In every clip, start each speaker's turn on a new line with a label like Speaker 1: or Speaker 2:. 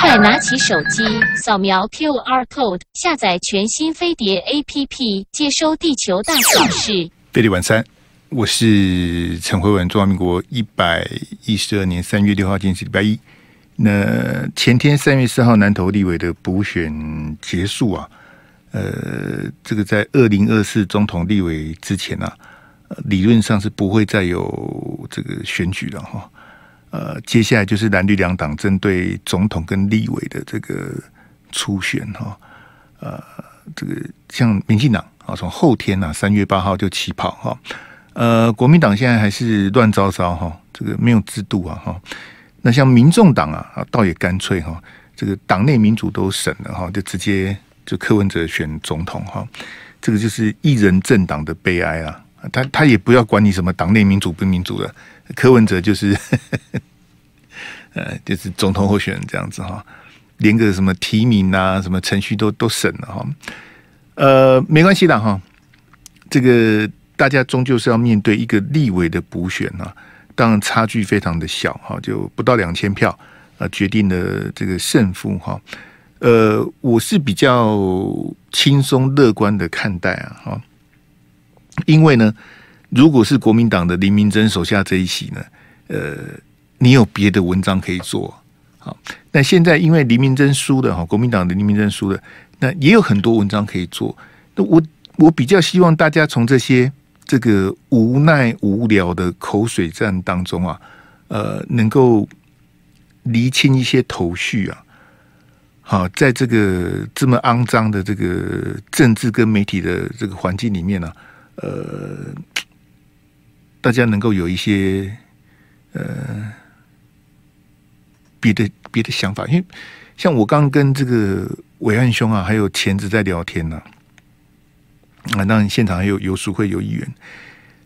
Speaker 1: 快拿起手机，扫描 QR code，下载全新飞碟 APP，接收地球大小事。
Speaker 2: 飞碟晚餐，我是陈辉文。中华民国一百一十二年三月六号，今天是礼拜一。那前天三月四号，南投立委的补选结束啊。呃，这个在二零二四总统立委之前啊，理论上是不会再有这个选举了哈。呃，接下来就是蓝绿两党针对总统跟立委的这个初选哈。呃，这个像民进党啊，从后天啊三月八号就起跑哈。呃，国民党现在还是乱糟糟哈，这个没有制度啊哈。那像民众党啊，倒也干脆哈，这个党内民主都省了哈，就直接。就柯文哲选总统哈，这个就是一人政党的悲哀啊！他他也不要管你什么党内民主不民主的，柯文哲就是，呃，就是总统候选人这样子哈，连个什么提名啊、什么程序都都省了哈。呃，没关系的哈，这个大家终究是要面对一个立委的补选啊，当然差距非常的小哈，就不到两千票啊，决定了这个胜负哈。呃，我是比较轻松乐观的看待啊，哈，因为呢，如果是国民党的林明真手下这一席呢，呃，你有别的文章可以做，好，那现在因为林明真输了哈，国民党的林明真输了，那也有很多文章可以做，那我我比较希望大家从这些这个无奈无聊的口水战当中啊，呃，能够厘清一些头绪啊。好，在这个这么肮脏的这个政治跟媒体的这个环境里面呢、呃，大家能够有一些呃别的别的想法，因为像我刚跟这个伟岸兄啊，还有钳子在聊天呢、啊，当然现场还有游书会有议员，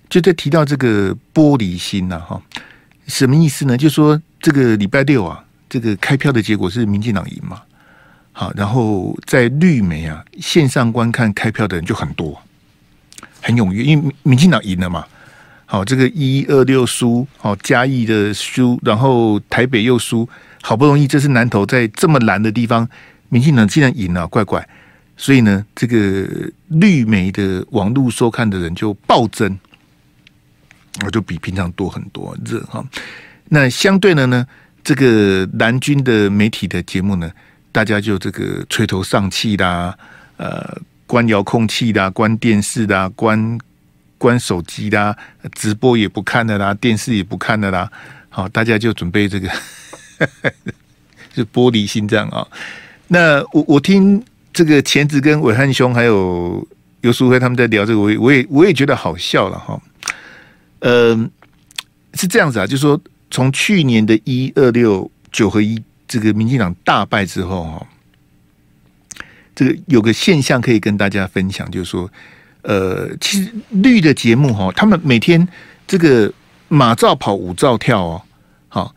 Speaker 2: 就在提到这个玻璃心呐、啊，哈，什么意思呢？就说这个礼拜六啊，这个开票的结果是民进党赢嘛。好，然后在绿媒啊线上观看开票的人就很多，很踊跃，因为民进党赢了嘛。好，这个一二六输，好嘉义的输，然后台北又输，好不容易这是南投在这么蓝的地方，民进党竟然赢了，怪怪。所以呢，这个绿媒的网络收看的人就暴增，我就比平常多很多热哈。那相对的呢，这个蓝军的媒体的节目呢？大家就这个垂头丧气啦，呃，关遥控器啦，关电视啦，关关手机啦，直播也不看的啦，电视也不看的啦。好，大家就准备这个，就玻璃心这样啊。那我我听这个钳子跟伟汉兄还有尤淑辉他们在聊这个，我我也我也觉得好笑了哈。嗯，是这样子啊，就是说从去年的一二六九合一。这个民进党大败之后哈，这个有个现象可以跟大家分享，就是说，呃，其实绿的节目哈，他们每天这个马照跑，舞照跳哦，好，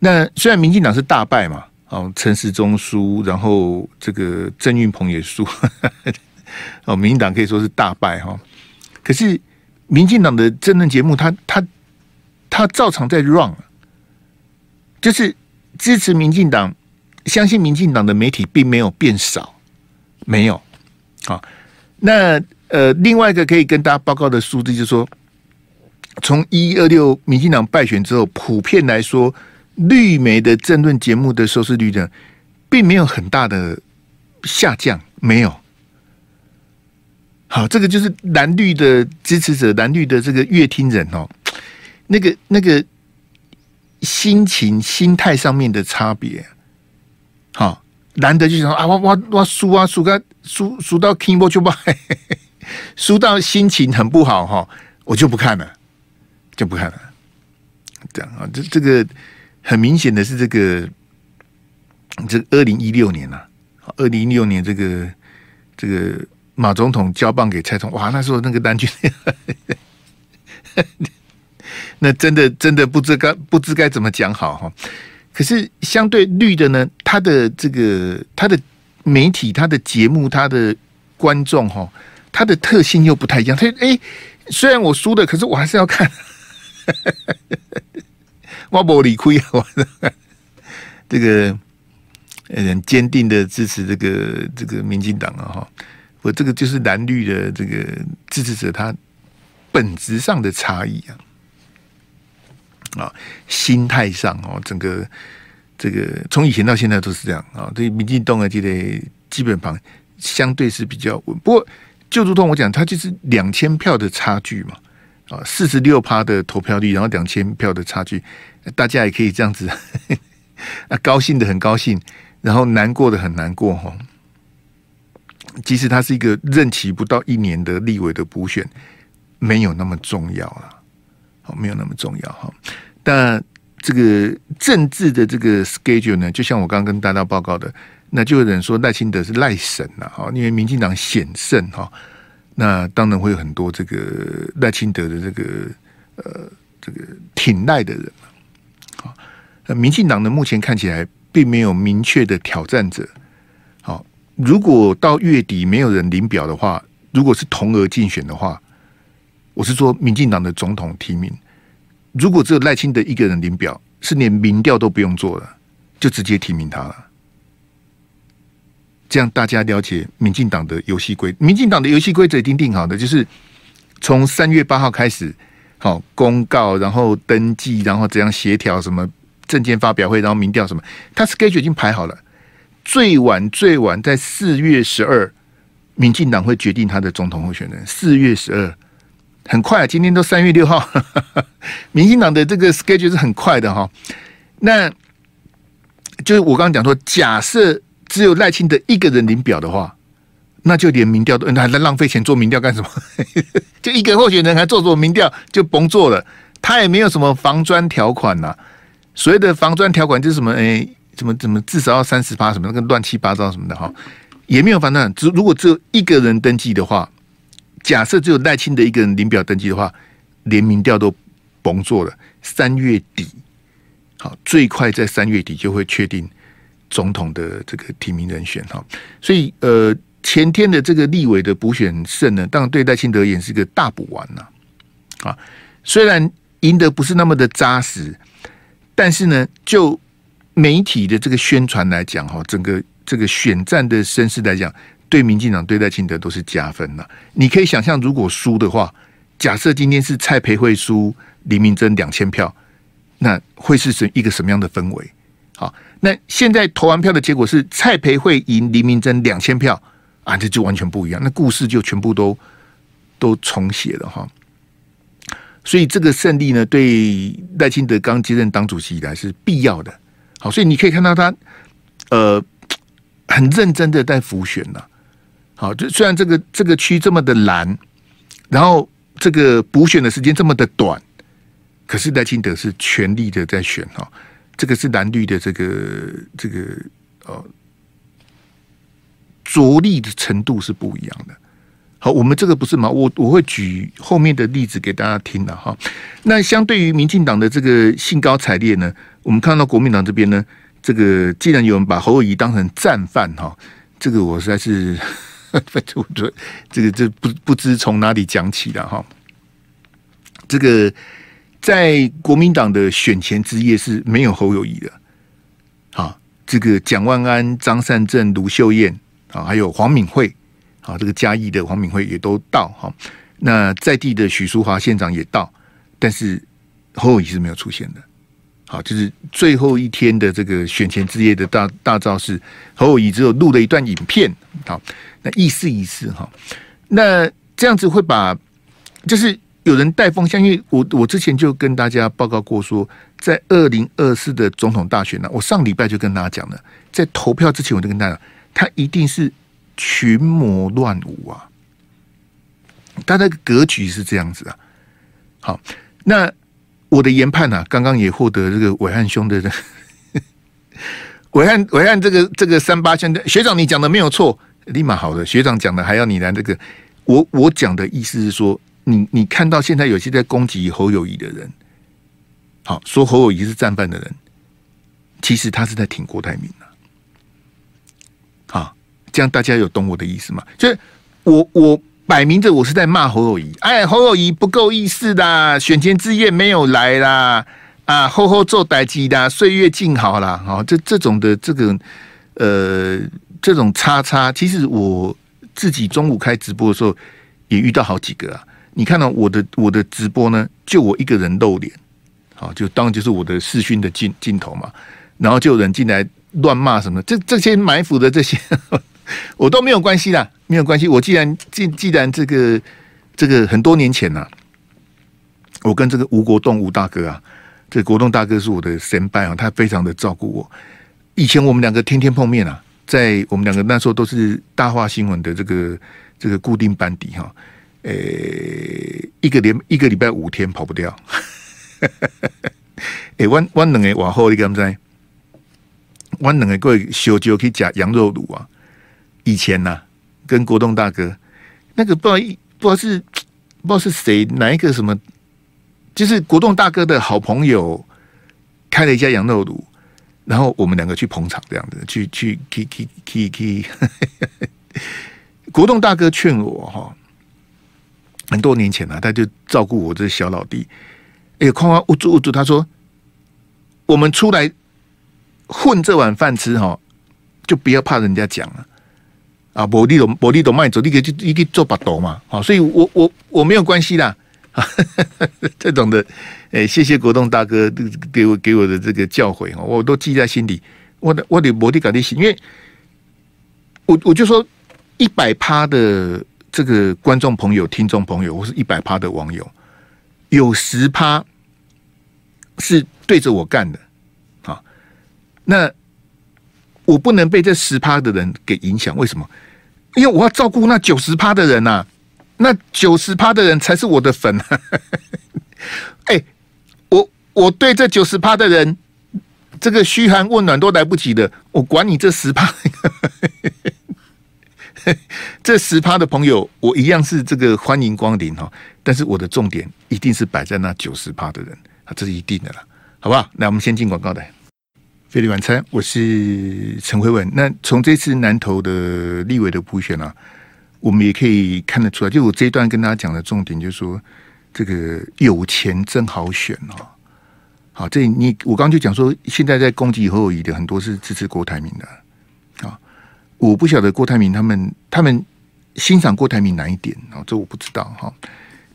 Speaker 2: 那虽然民进党是大败嘛，哦，陈时中输，然后这个郑运鹏也输，哦，民进党可以说是大败哈，可是民进党的政论节目，他他他照常在 run，就是。支持民进党，相信民进党的媒体并没有变少，没有。好，那呃，另外一个可以跟大家报告的数字就是说，从一二六民进党败选之后，普遍来说，绿媒的政论节目的收视率呢，并没有很大的下降，没有。好，这个就是蓝绿的支持者，蓝绿的这个乐听人哦，那个那个。心情、心态上面的差别，好，难得就想啊，我我我输啊，输个输输到 keyboard 就不，输到心情很不好哈，我就不看了，就不看了。这样啊，这这个很明显的是这个，这二零一六年呐，二零一六年这个这个马总统交棒给蔡总，哇，那时候那个单据。那真的真的不知该不知该怎么讲好哈，可是相对绿的呢，他的这个他的媒体、他的节目、他的观众哈，他的特性又不太一样。他哎，虽然我输了，可是我还是要看。我不理亏啊，我。这个很坚定的支持这个这个民进党啊哈，我这个就是蓝绿的这个支持者他本质上的差异啊，啊，心态上哦，整个这个从以前到现在都是这样啊，对民进党啊，这个基本盘相对是比较稳，不过就如同我讲，他就是两千票的差距嘛。啊，四十六趴的投票率，然后两千票的差距，大家也可以这样子，啊，高兴的很高兴，然后难过的很难过哈。其实它是一个任期不到一年的立委的补选，没有那么重要了，好，没有那么重要哈。但这个政治的这个 schedule 呢，就像我刚刚跟大家报告的，那就有人说赖清德是赖神了哈，因为民进党险胜哈。那当然会有很多这个赖清德的这个呃这个挺赖的人啊。那民进党呢，目前看起来并没有明确的挑战者。好，如果到月底没有人领表的话，如果是同额竞选的话，我是说民进党的总统提名，如果只有赖清德一个人领表，是连民调都不用做了，就直接提名他了。这样大家了解民进党的游戏规，民进党的游戏规则已经定好的，就是从三月八号开始，好公告，然后登记，然后怎样协调什么证件发表会，然后民调什么，他 schedule 已经排好了，最晚最晚在四月十二，民进党会决定他的总统候选人。四月十二，很快啊，今天都三月六号，民进党的这个 schedule 是很快的哈。那就是我刚刚讲说，假设。只有赖清德一个人领表的话，那就连民调都，还在浪费钱做民调干什么？就一个候选人还做做民调就甭做了。他也没有什么防专条款呐、所谓的防专条款就是什么？哎，怎么怎么至少要三十趴什么那个乱七八糟什么的哈，也没有防专。只如果只有一个人登记的话，假设只有赖清德一个人领表登记的话，连民调都甭做了。三月底，好，最快在三月底就会确定。总统的这个提名人选哈，所以呃，前天的这个立委的补选胜呢，当然对赖清德也是个大补丸呐啊。虽然赢得不是那么的扎实，但是呢，就媒体的这个宣传来讲哈，整个这个选战的声势来讲，对民进党对赖清德都是加分呐。你可以想象，如果输的话，假设今天是蔡培慧输林明溱两千票，那会是什一个什么样的氛围？好。那现在投完票的结果是蔡培慧赢林明珍两千票啊，这就完全不一样，那故事就全部都都重写了哈。所以这个胜利呢，对赖清德刚接任党主席以来是必要的。好，所以你可以看到他呃很认真的在浮选呐。好，就虽然这个这个区这么的蓝，然后这个补选的时间这么的短，可是赖清德是全力的在选哈。这个是蓝绿的这个这个呃着力的程度是不一样的。好，我们这个不是嘛？我我会举后面的例子给大家听的哈。那相对于民进党的这个兴高采烈呢，我们看到国民党这边呢，这个既然有人把侯友宜当成战犯哈，这个我实在是，我觉得这个这不不知从哪里讲起的哈，这个。在国民党的选前之夜是没有侯友谊的，好，这个蒋万安、张善政、卢秀燕啊，还有黄敏惠，好，这个嘉义的黄敏惠也都到哈。那在地的许淑华县长也到，但是侯友谊是没有出现的。好，就是最后一天的这个选前之夜的大大造势，侯友谊只有录了一段影片，好，那意思意思哈。那这样子会把就是。有人带风向，因为我我之前就跟大家报告过说，在二零二四的总统大选呢，我上礼拜就跟大家讲了，在投票之前我就跟大家讲，他一定是群魔乱舞啊，他的格局是这样子啊。好，那我的研判呢、啊，刚刚也获得这个伟汉兄的伟汉伟汉这个这个三八兄的学长，你讲的没有错，立马好的学长讲的还要你来这个，我我讲的意思是说。你你看到现在有些在攻击侯友谊的人，好说侯友谊是战犯的人，其实他是在挺郭台铭的，好，这样大家有懂我的意思吗？就是我我摆明着我是在骂侯友谊，哎，侯友宜不够意思的，选前之夜没有来啦，啊，后后做代志的，岁月静好啦。好，这这种的这个呃，这种叉叉，其实我自己中午开直播的时候也遇到好几个啊。你看到我的我的直播呢，就我一个人露脸，好，就当就是我的视讯的镜镜头嘛。然后就有人进来乱骂什么，这这些埋伏的这些，我都没有关系啦，没有关系。我既然既既然这个这个很多年前呐、我跟这个吴国栋吴大哥啊，这国栋大哥是我的先辈啊，他非常的照顾我。以前我们两个天天碰面啊，在我们两个那时候都是大话新闻的这个这个固定班底哈。呃，一个连一个礼拜五天跑不掉。哎，我我两个往后你敢知？我两个过小酒可以加羊肉卤啊。以前呐、啊，跟国栋大哥那个不知道不知道是不知道是谁哪一个什么，就是国栋大哥的好朋友开了一家羊肉炉，然后我们两个去捧场这样子，去去去去去去。国栋大哥劝我哈。很多年前了、他就照顾我这小老弟。哎，哐哐捂住捂住，他说：“我们出来混这碗饭吃哈，就不要怕人家讲了啊！薄利多薄利多卖走，你可以就一个做把斗嘛。好，所以我我我没有关系啦。这种的，哎，谢谢国栋大哥给我给我的这个教诲哦，我都记在心里。我的我的薄利感的心，因为我我就说一百趴的。”这个观众朋友、听众朋友，或是一百趴的网友，有十趴是对着我干的，啊，那我不能被这十趴的人给影响。为什么？因为我要照顾那九十趴的人呐、那九十趴的人才是我的粉。哎，我我对这九十趴的人，这个嘘寒问暖都来不及的，我管你这十趴。这十趴的朋友，我一样是这个欢迎光临哈，但是我的重点一定是摆在那九十趴的人啊，这是一定的啦，好不好？那我们先进广告来，费力晚餐，我是陈慧文。那从这次南投的立委的补选啊，我们也可以看得出来，就我这一段跟大家讲的重点，就是说这个有钱真好选哦。好，这你我刚刚就讲说，现在在攻击侯友宜的很多是支持郭台铭的。我不晓得郭台铭他们他们欣赏郭台铭哪一点啊？这我不知道哈。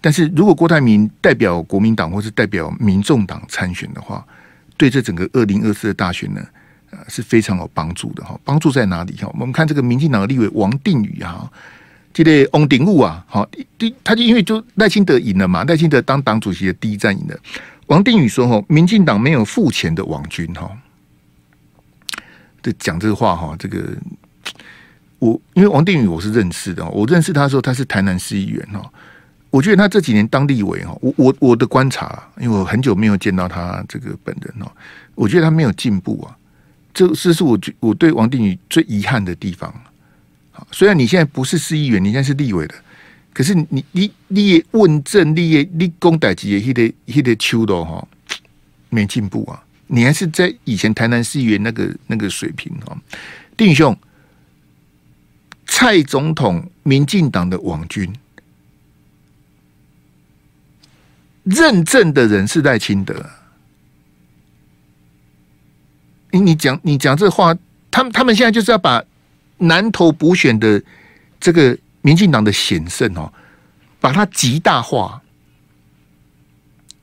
Speaker 2: 但是如果郭台铭代表国民党或是代表民众党参选的话，对这整个二零二四的大选呢，呃是非常有帮助的哈。帮助在哪里哈？我们看这个民进党的立委王定宇啊，这个翁鼎武啊，好，第他就因为就赖清德赢了嘛，赖清德当党主席的第一战赢了。王定宇说哈，民进党没有付钱的网军哈，这讲这个话哈，这个。我因为王定宇我是认识的，我认识他的时候他是台南市议员哈，我觉得他这几年当立委哈，我我我的观察，因为我很久没有见到他这个本人哦，我觉得他没有进步啊，这这是我觉我对王定宇最遗憾的地方。虽然你现在不是市议员，你现在是立委的，可是你你你问政，立业立功代级，也得也得秋的哈，没进步啊，你还是在以前台南市议员那个那个水平哈，定宇兄。蔡总统、民进党的网军，认证的人是赖清德。你你讲你讲这话，他们他们现在就是要把南投补选的这个民进党的险胜哦，把它极大化。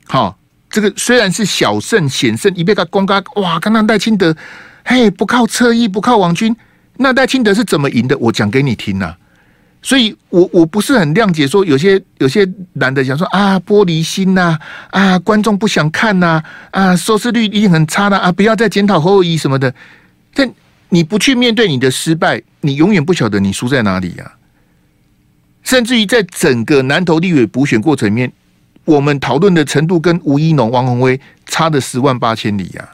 Speaker 2: 好，这个虽然是小胜险胜，一被他公开哇，刚刚赖清德，嘿，不靠侧翼，不靠网军。那赖清德是怎么赢的？我讲给你听呐、啊，所以我我不是很谅解，说有些有些男的想说啊，玻璃心呐、啊，观众不想看呐、啊，收视率一定很差的啊，不要再检讨侯友宜什么的。但你不去面对你的失败，你永远不晓得你输在哪里呀、甚至于在整个南投立委补选过程里面，我们讨论的程度跟吴一农、王鸿威差的十万八千里呀、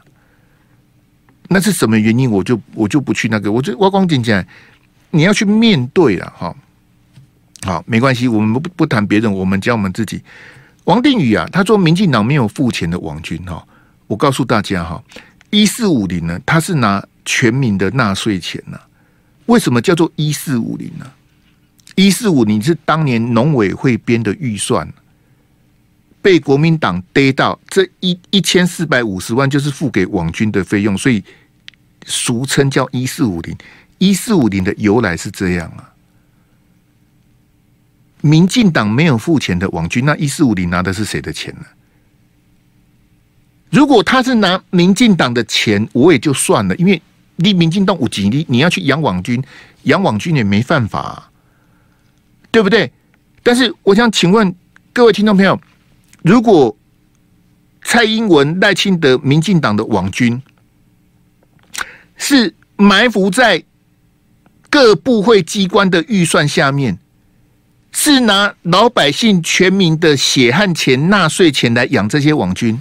Speaker 2: 那是什么原因？我就我就不去那个，我就挖光讲讲，你要去面对了哈。好，没关系，我们不不谈别人，我们讲我们自己。王定宇啊，他说民进党没有付钱的王军哈。我告诉大家哈，一四五零呢，他是拿全民的纳税钱呐。为什么叫做一四五零呢？一四五零是当年农委会编的预算。被国民党逮到这一一千四百五十万，就是付给网军的费用，所以俗称叫一四五零。一四五零的由来是这样啊，民进党没有付钱的网军，那一四五零拿的是谁的钱呢？如果他是拿民进党的钱，我也就算了，因为你民进党五几，你你要去养网军，养网军也没犯法啊，对不对？但是我想请问各位听众朋友，如果蔡英文、赖清德、民进党的网军是埋伏在各部会机关的预算下面，是拿老百姓全民的血汗钱、纳税钱来养这些网军。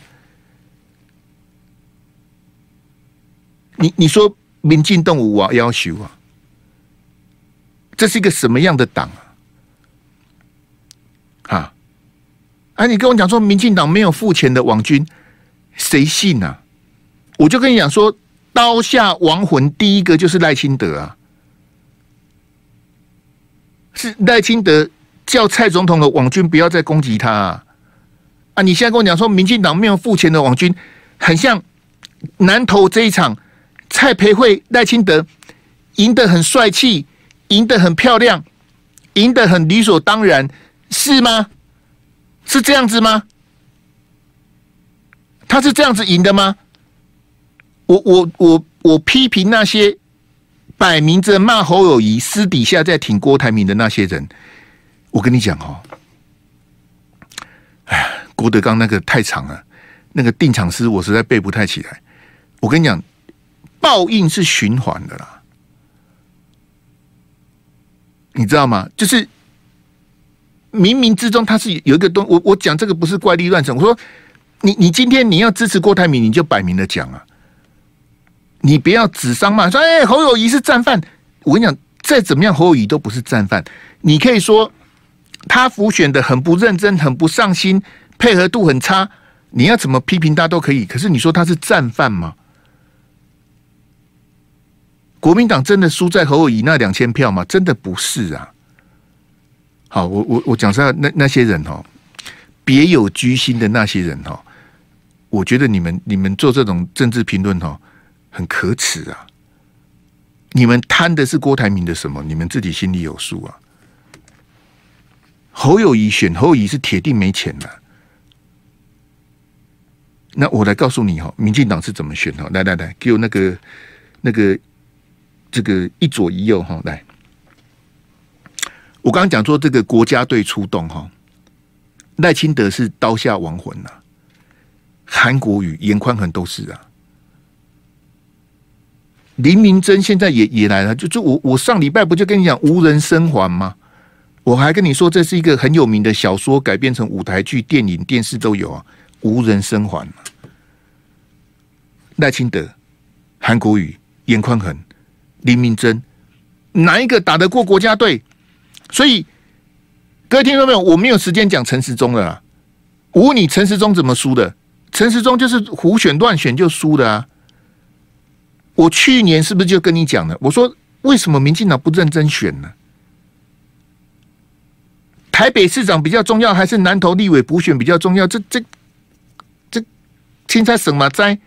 Speaker 2: 你你说民进动物啊要求啊？这是一个什么样的党啊？啊？哎，你跟我讲说民进党没有付钱的网军，谁信啊？我就跟你讲说，刀下亡魂第一个就是赖清德啊。是赖清德叫蔡总统的网军不要再攻击他啊！啊，你现在跟我讲说，民进党没有付钱的网军，很像南投这一场，蔡培慧、赖清德赢得很帅气，赢得很漂亮，赢得很理所当然，是吗？是这样子吗？他是这样子赢的吗？我我我我批评那些。摆明着骂侯友宜，私底下在挺郭台铭的那些人，我跟你讲哦，哎呀，郭德纲那个太长了，那个定场诗我实在背不太起来。我跟你讲，报应是循环的啦，你知道吗？就是冥冥之中他是有一个东，我我讲这个不是怪力乱神。我说你你今天你要支持郭台铭，你就摆明了讲啊。你不要指桑骂，说哎，侯友谊是战犯。我跟你讲，再怎么样，侯友谊都不是战犯。你可以说他辅选的很不认真，很不上心，配合度很差。你要怎么批评他都可以。可是你说他是战犯吗？国民党真的输在侯友谊那两千票吗？真的不是啊。好，我我我讲实话，那那些人哦，别有居心的那些人哦，我觉得你们你们做这种政治评论哦。很可耻啊！你们贪的是郭台铭的什么？你们自己心里有数啊！侯友谊选侯友谊是铁定没钱的。那我来告诉你哈，民进党是怎么选哈？来来来，给我那个那个这个一左一右哈！来，我刚刚讲说这个国家队出动哈，赖清德是刀下亡魂呐，韩国瑜、颜宽恒都是啊。林明珍现在也也来了，就就我我上礼拜不就跟你讲无人生还吗？我还跟你说这是一个很有名的小说改编成舞台剧、电影、电视都有啊。无人生还，赖清德、韩国瑜、颜宽恒、林明珍，哪一个打得过国家队？所以各位听到没有？我没有时间讲陈时中了啊。我问你，陈时中怎么输的？陈时中就是胡选乱选就输的啊。我去年是不是就跟你讲了？我说为什么民进党不认真选呢？台北市长比较重要，还是南投立委补选比较重要？这这这青菜省嘛灾，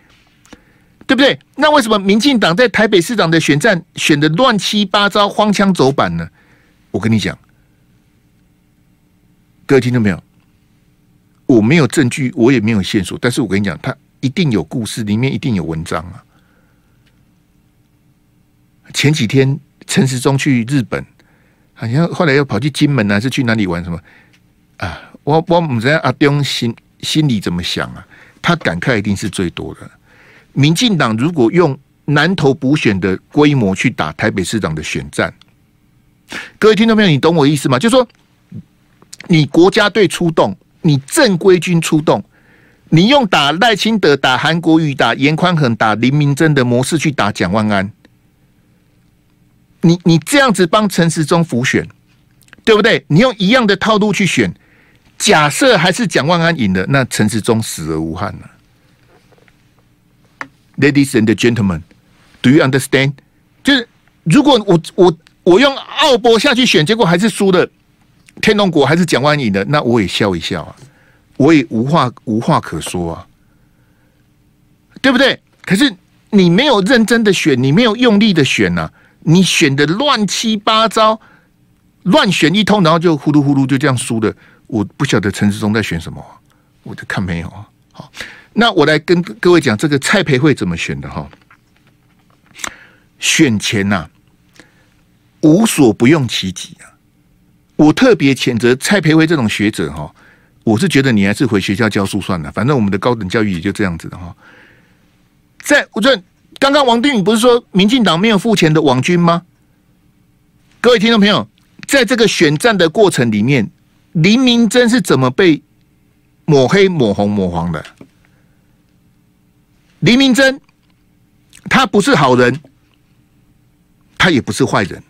Speaker 2: 对不对？那为什么民进党在台北市长的选战选的乱七八糟、荒腔走板呢？我跟你讲，各位听到没有？我没有证据，我也没有线索，但是我跟你讲，他一定有故事，里面一定有文章啊。前几天陈时中去日本，好像后来又跑去金门还是去哪里玩什么啊？我我不知道阿东心心里怎么想啊？他感慨一定是最多的。民进党如果用南投补选的规模去打台北市长的选战，各位听众朋友，你懂我意思吗？就说，你国家队出动，你正规军出动，你用打赖清德、打韩国瑜、打严宽恒、打林明珍的模式去打蒋万安。你你这样子帮陈时中辅选，对不对？你用一样的套路去选，假设还是蒋万安赢了，那陈时中死而无憾了。Ladies and gentlemen, do you understand？就是如果我我我用奥博下去选，结果还是输了，天龙国还是蒋万安赢的，那我也笑一笑啊，我也无话无话可说啊，对不对？可是。你没有认真的选，你没有用力的选啊，你选的乱七八糟，乱选一通，然后就呼噜呼噜就这样输的。我不晓得陈世忠在选什么，我就看没有啊。好，那我来跟各位讲这个蔡培慧怎么选的哈。选前呐、无所不用其极啊。我特别谴责蔡培慧这种学者哈，我是觉得你还是回学校教书算了，反正我们的高等教育也就这样子的哈。在我这刚刚王定宇不是说民进党没有付钱的网军吗？各位听众朋友，在这个选战的过程里面，林明真是怎么被抹黑、抹红、抹黄的？林明真他不是好人，他也不是坏人。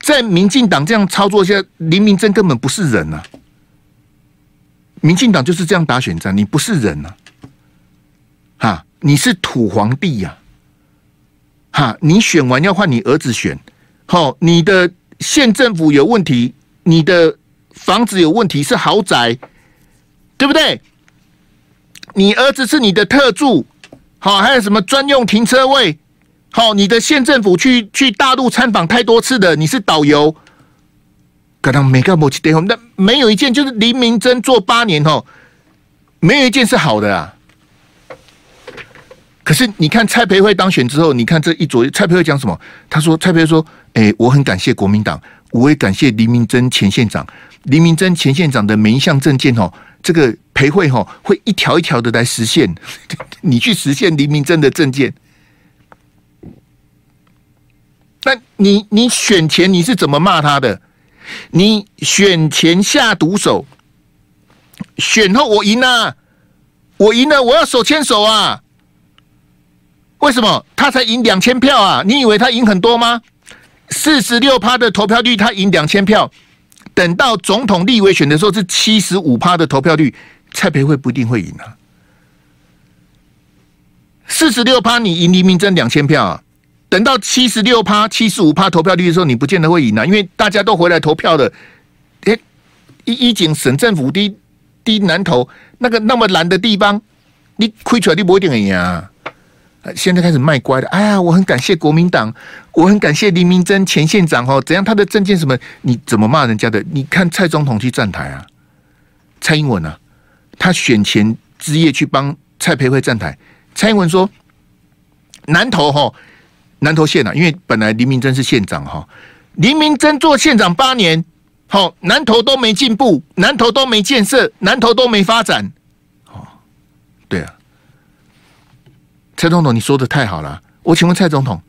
Speaker 2: 在民进党这样操作下，林明真根本不是人啊！民进党就是这样打选战，你不是人啊！哈，你是土皇帝呀！哈，你选完要换你儿子选，好，你的县政府有问题，你的房子有问题，是豪宅，对不对？你儿子是你的特助，好，还有什么专用停车位？好，你的县政府去去大陆参访太多次的，你是导游。可能没干过去电那没有一件就是林明珍做八年哦，没有一件是好的啊。可是你看蔡培慧当选之后，你看这一左蔡培慧讲什么？他说蔡培慧说：“哎、我很感谢国民党，我也感谢黎明珍前县长。黎明珍前县长的每一项政见哦，这个培慧哦会一条一条的来实现。你去实现黎明珍的政见。”那你你选前你是怎么骂他的？你选前下毒手，选后我赢了，我赢了，我要手牵手啊！为什么他才赢两千票啊？你以为他赢很多吗？四十六趴的投票率，他赢两千票。等到总统、立委选的时候是七十五趴的投票率，蔡培慧不一定会赢啊。四十六趴，你赢黎明真两千票啊！等到七十六趴、七十五趴投票率的时候，你不见得会赢啊，因为大家都回来投票的。哎，一一景省政府低低南投那个那么蓝的地方，你亏出来你不一定赢啊。现在开始卖乖了，哎呀，我很感谢国民党，我很感谢黎明珍前县长哦，怎样他的政见什么？你怎么骂人家的？你看蔡总统去站台啊，蔡英文啊，他选前之夜去帮蔡培慧站台，蔡英文说南投哈。南投县啊，因为本来黎明珍是县长哈，黎明珍做县长八年，好，南投都没进步，南投都没建设，南投都没发展，哦，对啊，蔡总统你说的太好了，我请问蔡总统，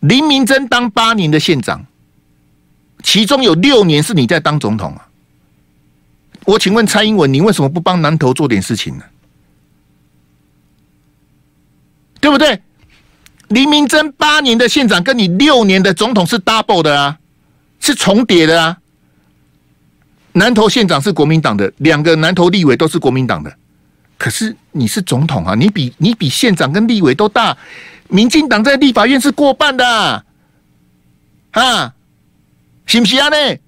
Speaker 2: 林明珍当八年的县长，其中有六年是你在当总统啊，我请问蔡英文，你为什么不帮南投做点事情呢？对不对？林明珍八年的县长跟你六年的总统是 double 的啊，是重叠的啊。南投县长是国民党的，两个南投立委都是国民党的，可是你是总统啊，你比你比县长跟立委都大，民进党在立法院是过半的啊，啊，是不是啊？呢？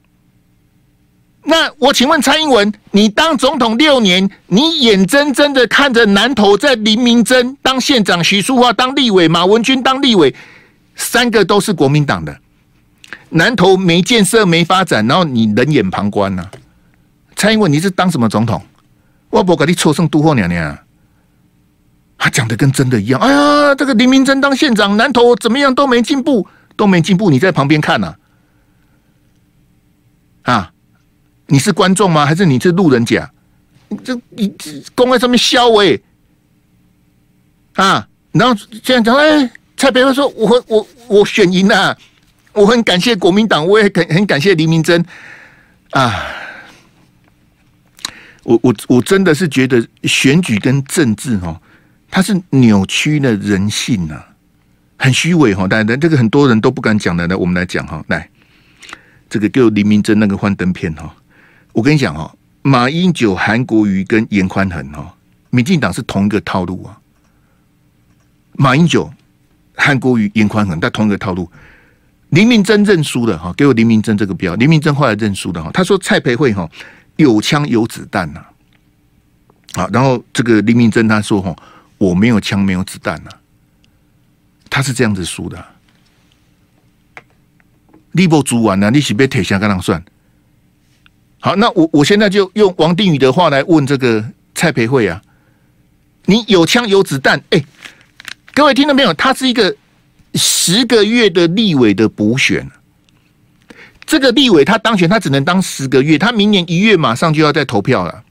Speaker 2: 那我请问蔡英文，你当总统六年，你眼睁睁的看着南投在林明珍当县长，徐淑华当立委，马文君当立委，三个都是国民党的，南投没建设没发展，然后你冷眼旁观呢、蔡英文你是当什么总统？我不跟你错胜都后娘娘，他讲的跟真的一样。哎呀，这个林明真当县长，南投怎么样都没进步，都没进步，你在旁边看呢、啊？啊？你是观众吗？还是你是路人甲？这你公在上面消委啊！然后这样讲，哎，蔡培慧说：“我我我选赢了，我很感谢国民党，我也很很感谢黎明真啊！”我我我真的是觉得选举跟政治哦，它是扭曲了人性啊，很虚伪哈！但但这个很多人都不敢讲的，来我们来讲哈，来这个给我林明珍那个幻灯片哈。我跟你讲哦，马英九、韩国瑜跟严宽恒哦，民进党是同一个套路啊。马英九、韩国瑜、严宽恒但同一个套路。林明珍认输了哈，给我林明珍这个标。林明珍后来认输的哈，他说蔡培慧哈有枪有子弹呐。好，然后这个林明珍他说哈，我没有枪没有子弹呐。他是这样子输的、啊。你不煮完了，你是被铁下跟他算？好，那我我现在就用王定宇的话来问这个蔡培慧啊，你有枪有子弹？哎，各位听到没有？他是一个十个月的立委的补选，这个立委他当选，他只能当十个月，他明年一月马上就要再投票了，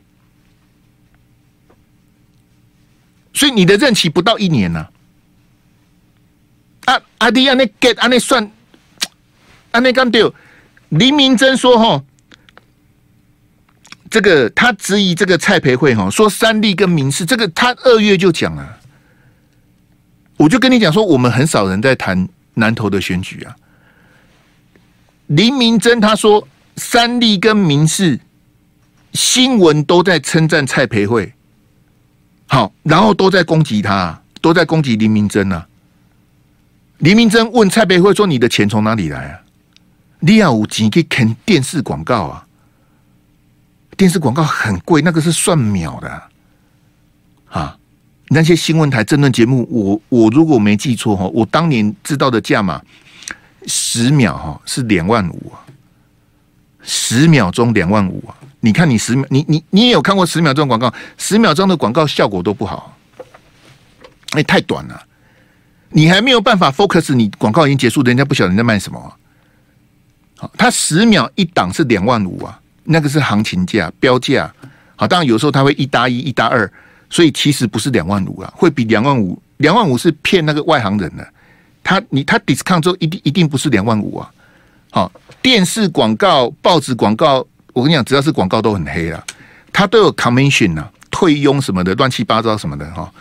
Speaker 2: 所以你的任期不到一年呢、啊。啊，阿弟啊，那 get 啊，那算。啊，那刚掉，林明珍说：“哈，这个他质疑这个蔡培慧哈，说三立跟民视，这个他二月就讲了。我就跟你讲说，我们很少人在谈南投的选举啊。林明珍他说，三立跟民视新闻都在称赞蔡培慧，好，然后都在攻击他，都在攻击林明珍啊。林明珍问蔡培慧说：‘你的钱从哪里来啊？’你要有钱去看电视广告啊！电视广告很贵，那个是算秒的啊！那些新闻台争论节目，我我如果没记错哈，我当年知道的价码十秒哈是两万五啊，十秒钟两万五啊！你看你十秒，你你你也有看过十秒钟广告？十秒钟的广告效果都不好，哎，太短了，你还没有办法 focus，你广告已经结束，人家不晓得你在卖什么啊。它十秒一档是两万五啊，那个是行情价标价。好，当然有时候他会一搭一，一搭二，所以其实不是两万五啊，会比两万五。两万五是骗那个外行人的，他你他 discount 之后一定一定不是两万五啊。好，电视广告、报纸广告，我跟你讲，只要是广告都很黑啊，它都有 commission 啊，退佣什么的，乱七八糟什么的哈。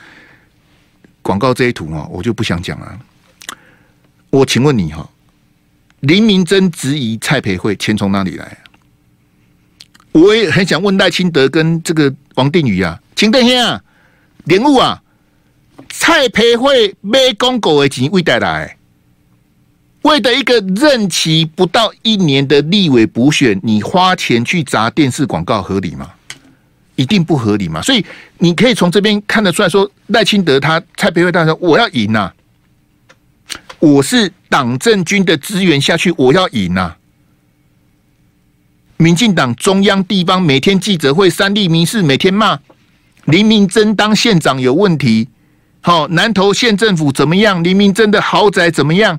Speaker 2: 广告这一图啊，我就不想讲了。我请问你哈。林明珍质疑蔡培慧钱从哪里来？我也很想问赖清德跟这个王定宇啊，请等一下，莲雾啊，蔡培慧买公狗的钱为带来，为的一个任期不到一年的立委补选，你花钱去砸电视广告合理吗？一定不合理嘛！所以你可以从这边看得出来说，赖清德他蔡培慧大说我要赢呐、啊，我是。党政军的资源下去，我要赢啊！民进党中央地方每天记者会，三立民事每天骂林明珍当县长有问题，好，南投县政府怎么样？林明珍的豪宅怎么样？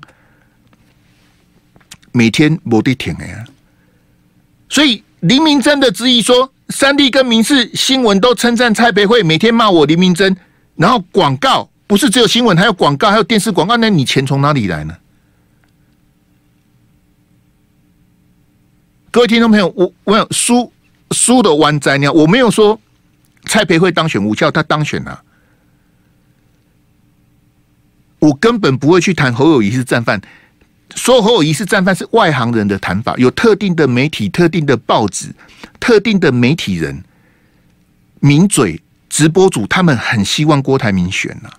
Speaker 2: 每天没得停哎！所以林明珍的质疑说，三立跟民事新闻都称赞蔡培慧，每天骂我林明珍，然后广告不是只有新闻，还有广告，还有电视广告，那你钱从哪里来呢？各位听众朋友，我我有输输的湾仔鸟，我没有说蔡培慧当选无效，他当选了，我根本不会去谈侯友谊是战犯，说侯友谊是战犯是外行人的谈法，有特定的媒体、特定的报纸、特定的媒体人、名嘴、直播主，他们很希望郭台铭选呐，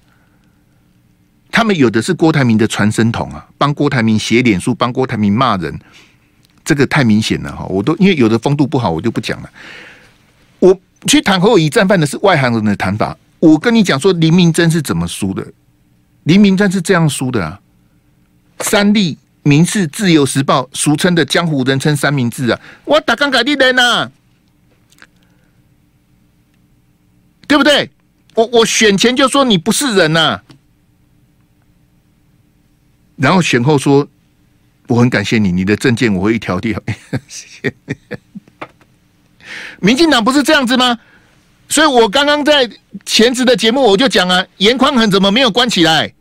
Speaker 2: 他们有的是郭台铭的传声筒啊，帮郭台铭写脸书，帮郭台铭骂人。这个太明显了哈！我都因为有的风度不好，我就不讲了。我去谈侯友谊战犯的是外行人的谈法。我跟你讲说，林明珍是怎么输的？林明珍是这样输的啊！三立、民视、自由时报，俗称的江湖人称三明治啊！我打刚改的人呐，对不对？我我选前就说你不是人呐、啊，然后选后说。我很感谢你，你的政见我会一条掉。谢谢。民进党不是这样子吗？所以我刚刚在前次的节目我就讲啊，严宽恒怎么没有关起来？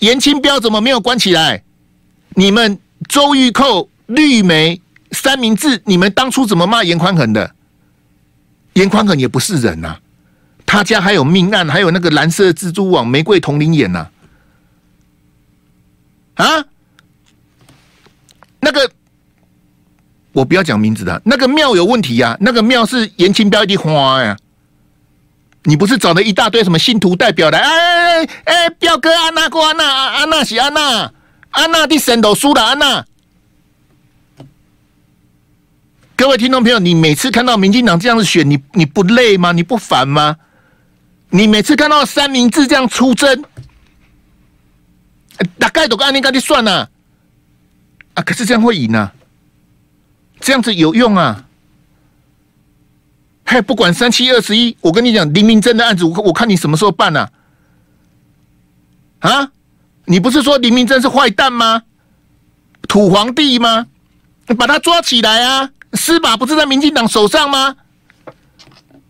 Speaker 2: 严清标怎么没有关起来？你们周玉蔻、绿媒、三明治，你们当初怎么骂严宽恒的？严宽恒也不是人呐、他家还有命案，还有那个蓝色蜘蛛网、玫瑰铜铃眼呐，啊？那个，我不要讲名字的，那个庙有问题呀、啊。那个庙是严清标的花呀。你不是找了一大堆什么信徒代表来？哎哎哎，表哥安娜过安娜，安娜是安娜，安娜的神都输了安娜。各位听众朋友，你每次看到民进党这样子选，你你不累吗？你不烦吗？你每次看到三明治这样出征，大概都按你赶紧算呐，啊，可是这样会赢啊，这样子有用啊。嘿，不管三七二十一，我跟你讲，林明溱的案子，我我看你什么时候办呢？啊？啊，你不是说林明溱是坏蛋吗？土皇帝吗？把他抓起来啊！司法不是在民进党手上吗？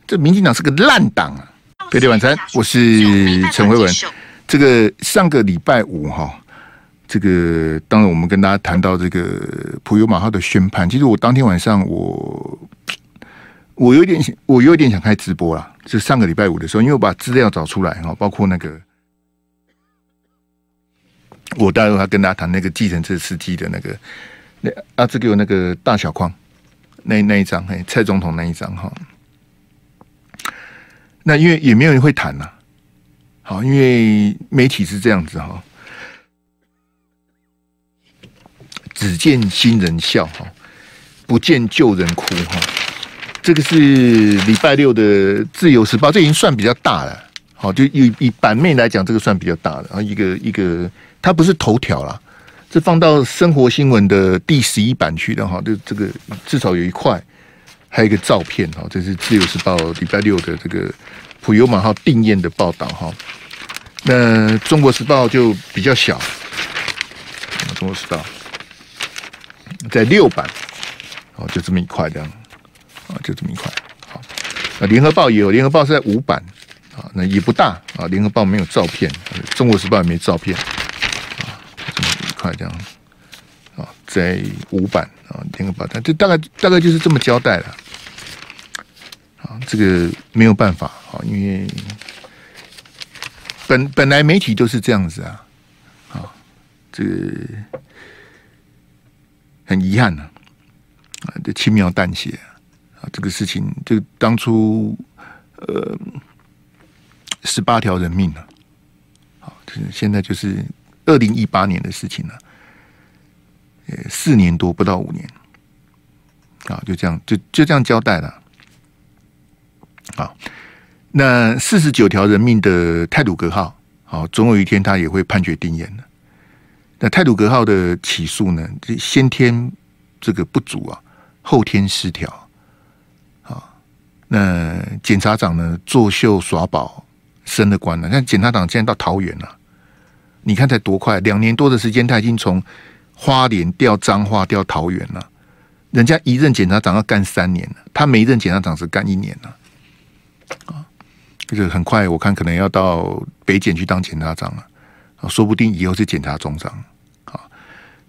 Speaker 2: 这民进党是个烂党啊！飞碟晚餐，我是陈辉文。这个上个礼拜五哈，这个当然我们跟大家谈到这个普悠玛号的宣判，其实我当天晚上我。我有点想，我有点想开直播啦。是上个礼拜五的时候，因为我把资料找出来哈，包括那个，我待会还跟大家谈那个计程车司机的那个，那啊，这个有那个大小框，那那一张，嘿，蔡总统那一张哈。那因为也没有人会谈呐，好，因为媒体是这样子哈，只见新人笑哈，不见旧人哭哈。这个是礼拜六的《自由时报》，这已经算比较大了。好，就以以版面来讲，这个算比较大的。然后一个一个，它不是头条啦，这放到生活新闻的第十一版去的哈。就这个至少有一块，还有一个照片哈。这是《自由时报》礼拜六的这个普悠玛号定验的报道哈。那《中国时报》就比较小，《中国时报》在六版，哦，就这么一块这样。啊，就这么一块，好。啊，联合报也有，联合报是在五版，啊，那也不大啊。联合报没有照片，中国时报也没照片，啊，这么一块这样，啊，在五版啊，联合报，它这大概大概就是这么交代了，啊，这个没有办法啊，因为本本来媒体都是这样子啊，啊，这个很遗憾呐，啊，这轻描淡写。啊，这个事情就当初呃十八条人命了，好，就是现在就是二零一八年的事情了，呃，四年多不到五年，啊，就这样就就这样交代了，好，那四十九条人命的泰鲁格号，好，总有一天他也会判决定谳的。那泰鲁格号的起诉呢，这先天这个不足啊，后天失调。那检察长呢，作秀耍宝，升了官了。那检察长现在到桃园了，你看才多快，两年多的时间，他已经从花莲调彰化调桃园了。人家一任检察长要干三年了，他每一任检察长是干一年了。啊，就是很快，我看可能要到北检去当检察长了。啊，说不定以后是检察总长。啊，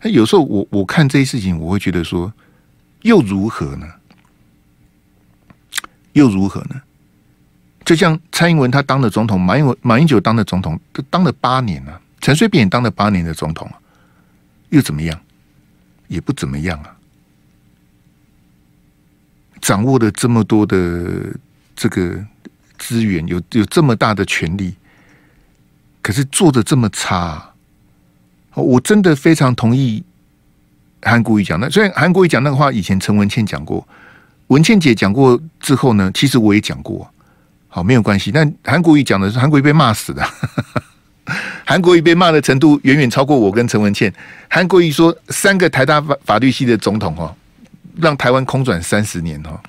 Speaker 2: 那有时候我我看这些事情，我会觉得说，又如何呢？又如何呢？就像蔡英文他当了总统，马英马英九当了总统，都当了八年了，陈水扁也当了八年的总统啊，又怎么样？也不怎么样啊！掌握了这么多的这个资源，有有这么大的权力，可是做的这么差啊。我真的非常同意韩国瑜讲的，虽然韩国瑜讲那个话，以前陈文茜讲过。文倩姐讲过之后呢，其实我也讲过，好，没有关系。但韩国瑜讲的是韩国瑜被骂死的，韩国瑜被骂的程度远远超过我跟陈文茜。韩国瑜说三个台大法法律系的总统哈，让台湾空转三十年哈，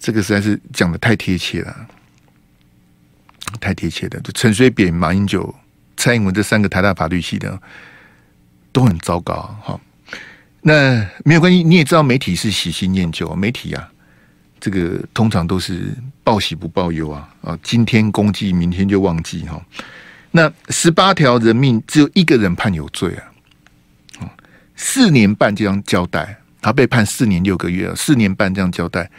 Speaker 2: 这个实在是讲的太贴切了，太贴切的。就陈水扁、马英九、蔡英文这三个台大法律系的都很糟糕哈。那没有关系，你也知道媒体是喜新厌旧，媒体啊，这个通常都是报喜不报忧啊啊，今天公祭，明天就忘记哈。那十八条人命只有一个人判有罪啊，四年半这样交代，他被判四年六个月啊，四年半这样交代，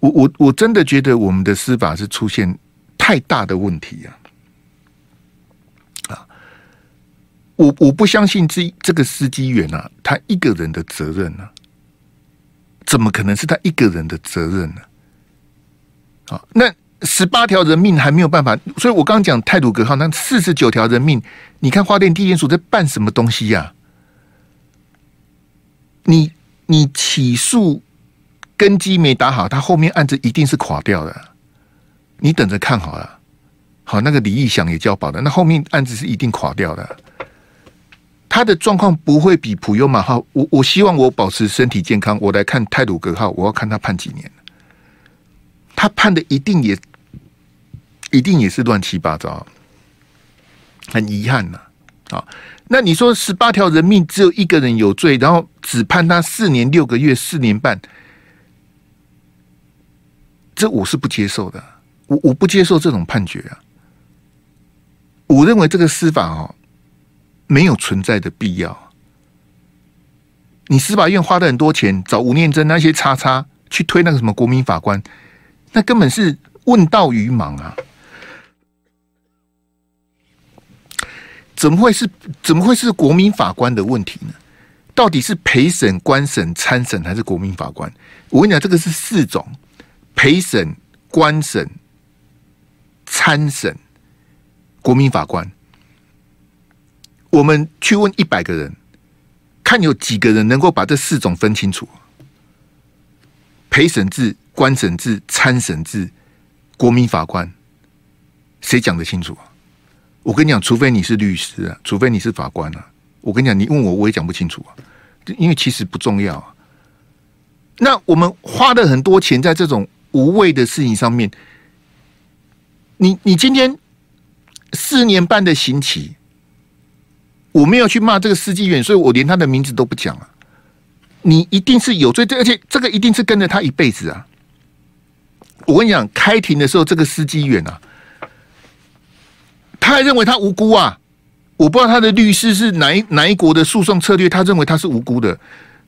Speaker 2: 我我我真的觉得我们的司法是出现太大的问题啊。我我不相信这这个司机员啊，他一个人的责任呢、啊？怎么可能是他一个人的责任呢？啊，那十八条人命还没有办法，所以我刚刚讲太鲁阁号那四十九条人命，你看花店地检署在办什么东西呀、你你起诉根基没打好，他后面案子一定是垮掉的，你等着看好了。好，那个李义祥也交保的，那后面案子是一定垮掉的。他的状况不会比普悠玛号。我我希望我保持身体健康，我来看泰鲁格号，我要看他判几年。他判的一定也一定也是乱七八糟，很遗憾呐。啊，那你说十八条人命只有一个人有罪，然后只判他四年六个月、四年半，这我是不接受的。我我不接受这种判决啊！我认为这个司法哦。没有存在的必要。你司法院花了很多钱找吴念真那些叉叉去推那个什么国民法官，那根本是问道于盲啊！怎么会是怎么会是国民法官的问题呢？到底是陪审、官审、参审还是国民法官？我跟你讲，这个是四种：陪审、官审、参审、国民法官。我们去问一百个人，看有几个人能够把这四种分清楚：陪审制、官审制、参审制、国民法官，谁讲得清楚啊？我跟你讲，除非你是律师啊，除非你是法官啊。我跟你讲，你问我，我也讲不清楚啊，因为其实不重要啊。那我们花了很多钱在这种无谓的事情上面，你你今天四年半的刑期。我没有去骂这个司机员，所以我连他的名字都不讲了。你一定是有罪，而且这个一定是跟着他一辈子啊！我跟你讲，开庭的时候，这个司机员啊，他还认为他无辜啊！我不知道他的律师是哪一哪一国的诉讼策略，他认为他是无辜的。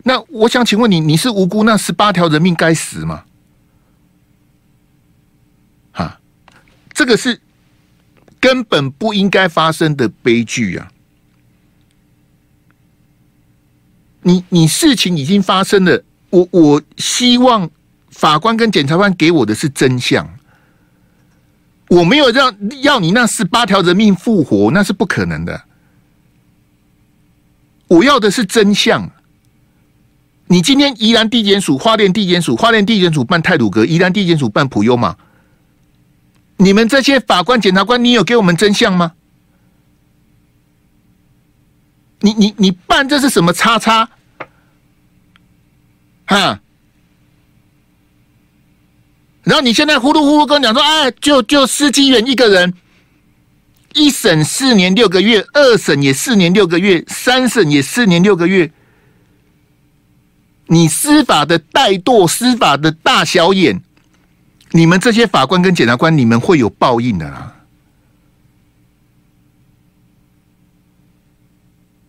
Speaker 2: 那我想请问你，你是无辜，那十八条人命该死吗？哈，这个是根本不应该发生的悲剧啊！你你事情已经发生了，我我希望法官跟检察官给我的是真相，我没有让要你那十八条人命复活，那是不可能的。我要的是真相。你今天宜兰地检署、花莲地检署、花莲地检署办太鲁阁，宜兰地检署办普悠玛，你们这些法官、检察官，你有给我们真相吗？你你你办这是什么叉叉？哈，然后你现在呼噜呼噜跟我讲说，哎，就就司机员一个人，一审四年六个月，二审也四年六个月，三审也四年六个月。你司法的怠惰，司法的大小眼，你们这些法官跟检察官，你们会有报应的啦。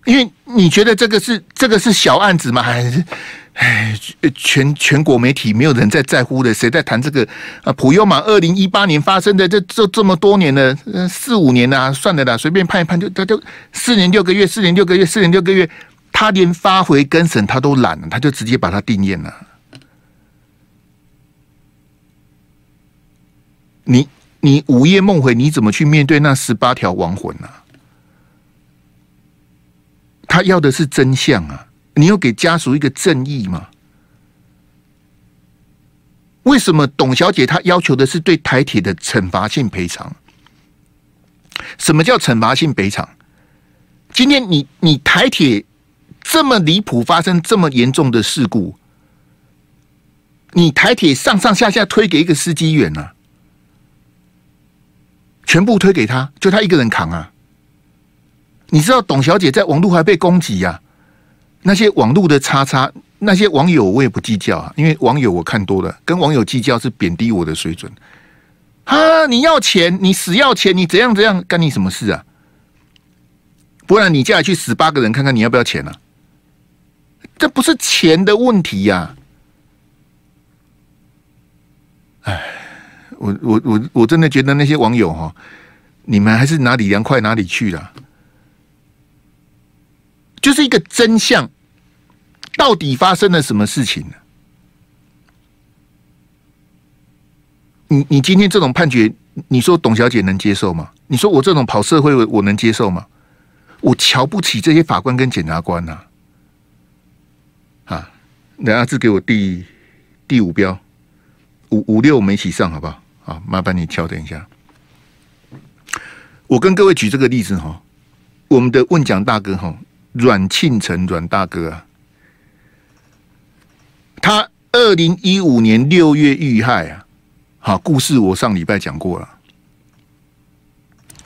Speaker 2: 因为你觉得这个是这个是小案子吗？还是哎，全全国媒体没有人在在乎的，谁在谈这个啊？普悠玛二零一八年发生的，这这这么多年了，四五年啊，算了啦，随便判一判就他就四年六个月，四年六个月，四年六个月，他连发回更审他都懒了，他就直接把他定谳了。你你午夜梦回，你怎么去面对那十八条亡魂呢、他要的是真相啊！你要给家属一个正义吗？为什么董小姐她要求的是对台铁的惩罚性赔偿？什么叫惩罚性赔偿？今天你你台铁这么离谱，发生这么严重的事故，你台铁上上下下推给一个司机员啊，全部推给他，就他一个人扛啊！你知道董小姐在网络还被攻击呀？那些网络的叉叉，那些网友我也不计较啊，因为网友我看多了，跟网友计较是贬低我的水准。啊，你要钱，你死要钱，你怎样怎样，干你什么事啊？不然你叫来去死八个人，看看你要不要钱啊？这不是钱的问题呀！哎，我我我我真的觉得那些网友哈，你们还是哪里凉快哪里去了。就是一个真相，到底发生了什么事情呢？你你今天这种判决，你说董小姐能接受吗？你说我这种跑社会，我能接受吗？我瞧不起这些法官跟检察官呐！啊，等下次给我第第五标，五五六我们一起上好不好？好，麻烦你调整一下。我跟各位举这个例子哈，我们的问讲大哥哈。阮庆成阮大哥啊，他二零一五年六月遇害啊，好，故事我上礼拜讲过了。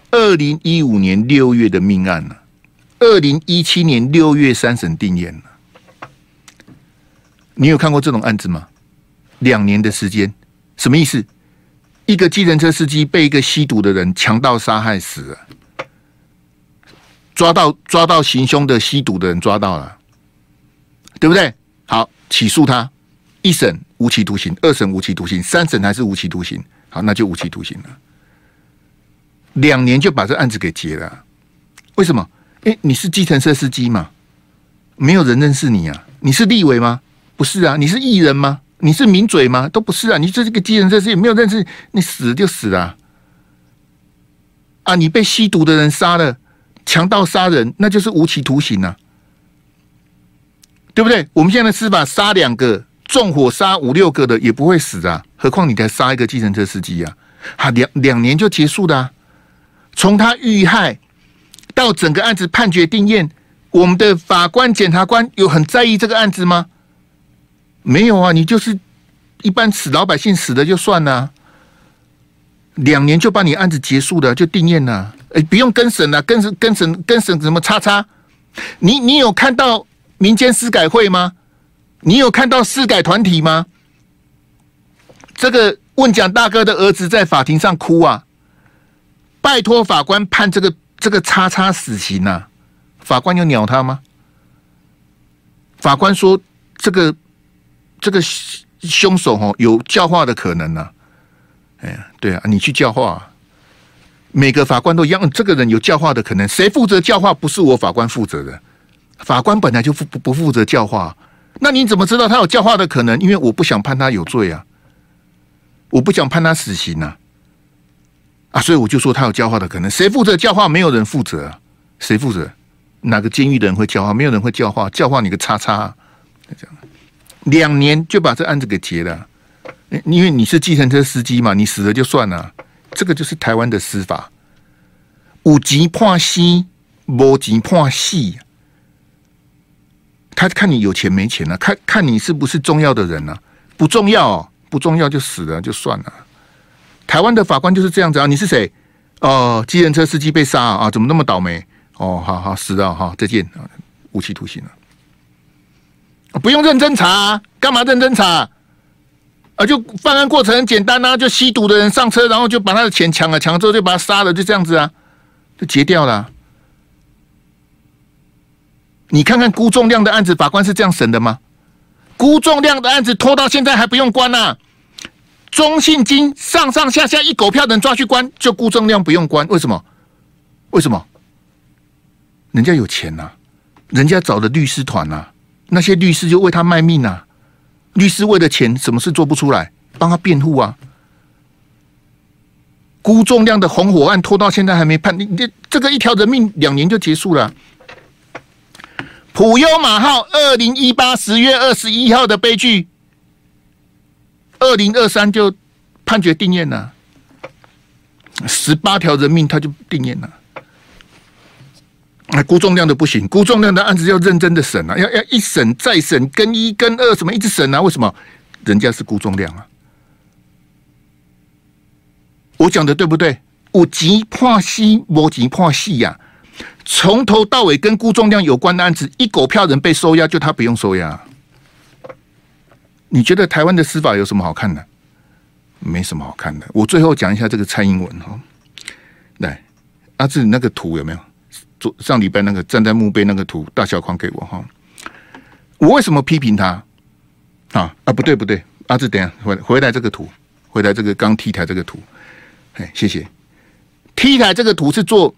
Speaker 2: 二零一五年六月的命案呢，二零一七年六月三审定谳了。你有看过这种案子吗？两年的时间，什么意思？一个计程车司机被一个吸毒的人强盗杀害死了，抓到抓到行凶的吸毒的人抓到了，对不对？好，起诉他，一审无期徒刑，二审无期徒刑，三审还是无期徒刑。好，那就无期徒刑了。两年就把这案子给结了，为什么？诶，你是计程车司机吗？没有人认识你啊？你是立委吗？不是啊？你是艺人吗？你是名嘴吗？都不是啊！你这是个计程车司机，没有认识你，死就死了！啊，你被吸毒的人杀了，强盗杀人，那就是无期徒刑啊，对不对？我们现在的司法杀两个，纵火杀五六个的也不会死啊，何况你才杀一个计程车司机啊？啊，两两年就结束的。从他遇害到整个案子判决定谳，我们的法官、检察官有很在意这个案子吗？没有啊，你就是一般死老百姓死的就算了，两年就把你案子结束了，就定谳了。哎，不用更审了，更审、更审、更审什么叉叉？你你有看到民间司改会吗？你有看到司改团体吗？这个问讲大哥的儿子在法庭上哭啊。拜托法官判这个这个叉叉死刑呐、啊？法官有鸟他吗？法官说这个这个凶手哦有教化的可能呐、啊。哎呀，对啊，你去教化，每个法官都一样。这个人有教化的可能，谁负责教化？不是我法官负责的。法官本来就负不不负责教化，那你怎么知道他有教化的可能？因为我不想判他有罪啊，我不想判他死刑啊。啊，所以我就说他有教化的可能，谁负责教化？没有人负责，谁负责？哪个监狱的人会教化？没有人会教化，教化你个叉叉！这样，两年就把这案子给结了，因为你是计程车司机嘛，你死了就算了。这个就是台湾的司法，有钱判西，无钱判细。他看你有钱没钱啊，看看你是不是重要的人啊？不重要，不重要就死了就算了。台湾的法官就是这样子啊！你是谁？哦，计程车司机被杀啊！怎么那么倒霉？哦，好好死了哈！再见，无期徒刑了。不用认真查，干嘛认真查？啊，就犯案过程很简单啊，就吸毒的人上车，然后就把他的钱抢了，抢了之后就把他杀了，就这样子啊，就结掉了。你看看辜仲亮的案子，法官是这样审的吗？辜仲亮的案子拖到现在还不用关啊。中信金上上下下一狗票人抓去关，就辜仲亮不用关，为什么？为什么？人家有钱呐、啊，人家找的律师团呐、啊，那些律师就为他卖命呐、啊。律师为了钱，什么事做不出来，帮他辩护啊。辜仲谅的红火案拖到现在还没判，你你这个一条人命两年就结束了。普悠玛号二零一八十月二十一号的悲剧。二零二三就判决定谳了，十八条人命他就定谳了。那辜仲谅的不行，辜仲谅的案子要认真的审啊，要要一审再审，跟一跟二什么一直审啊？为什么？人家是辜仲谅啊。我讲的对不对？我急判西，我急判西呀。从头到尾跟辜仲谅有关的案子，一狗票人被收押，就他不用收押。你觉得台湾的司法有什么好看的？没什么好看的。我最后讲一下这个蔡英文哈，来，阿志那个图有没有？上礼拜那个站在墓碑那个图，大小框给我哈。我为什么批评他？啊啊，不对不对，阿志等下回回来这个图，回来这个刚 T 台这个图，哎，谢谢。T 台这个图是做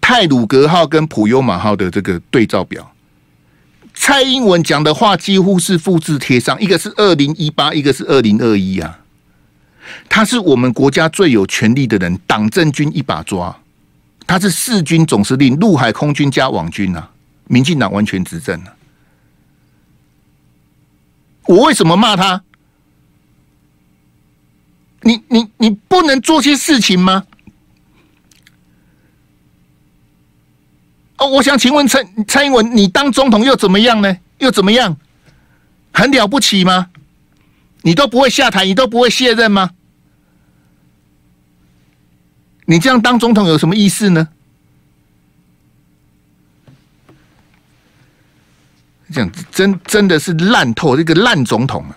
Speaker 2: 泰鲁格号跟普悠玛号的这个对照表。蔡英文讲的话几乎是复制贴上，一个是二零一八，一个是二零二一啊。他是我们国家最有权力的人，党政军一把抓。他是四军总司令，陆海空军加网军啊，民进党完全执政了。我为什么骂他？你你你不能做些事情吗？哦，我想请问蔡蔡英文，你当总统又怎么样呢？又怎么样？很了不起吗？你都不会下台，你都不会卸任吗？你这样当总统有什么意思呢？这样真真的是烂透，这个烂总统啊！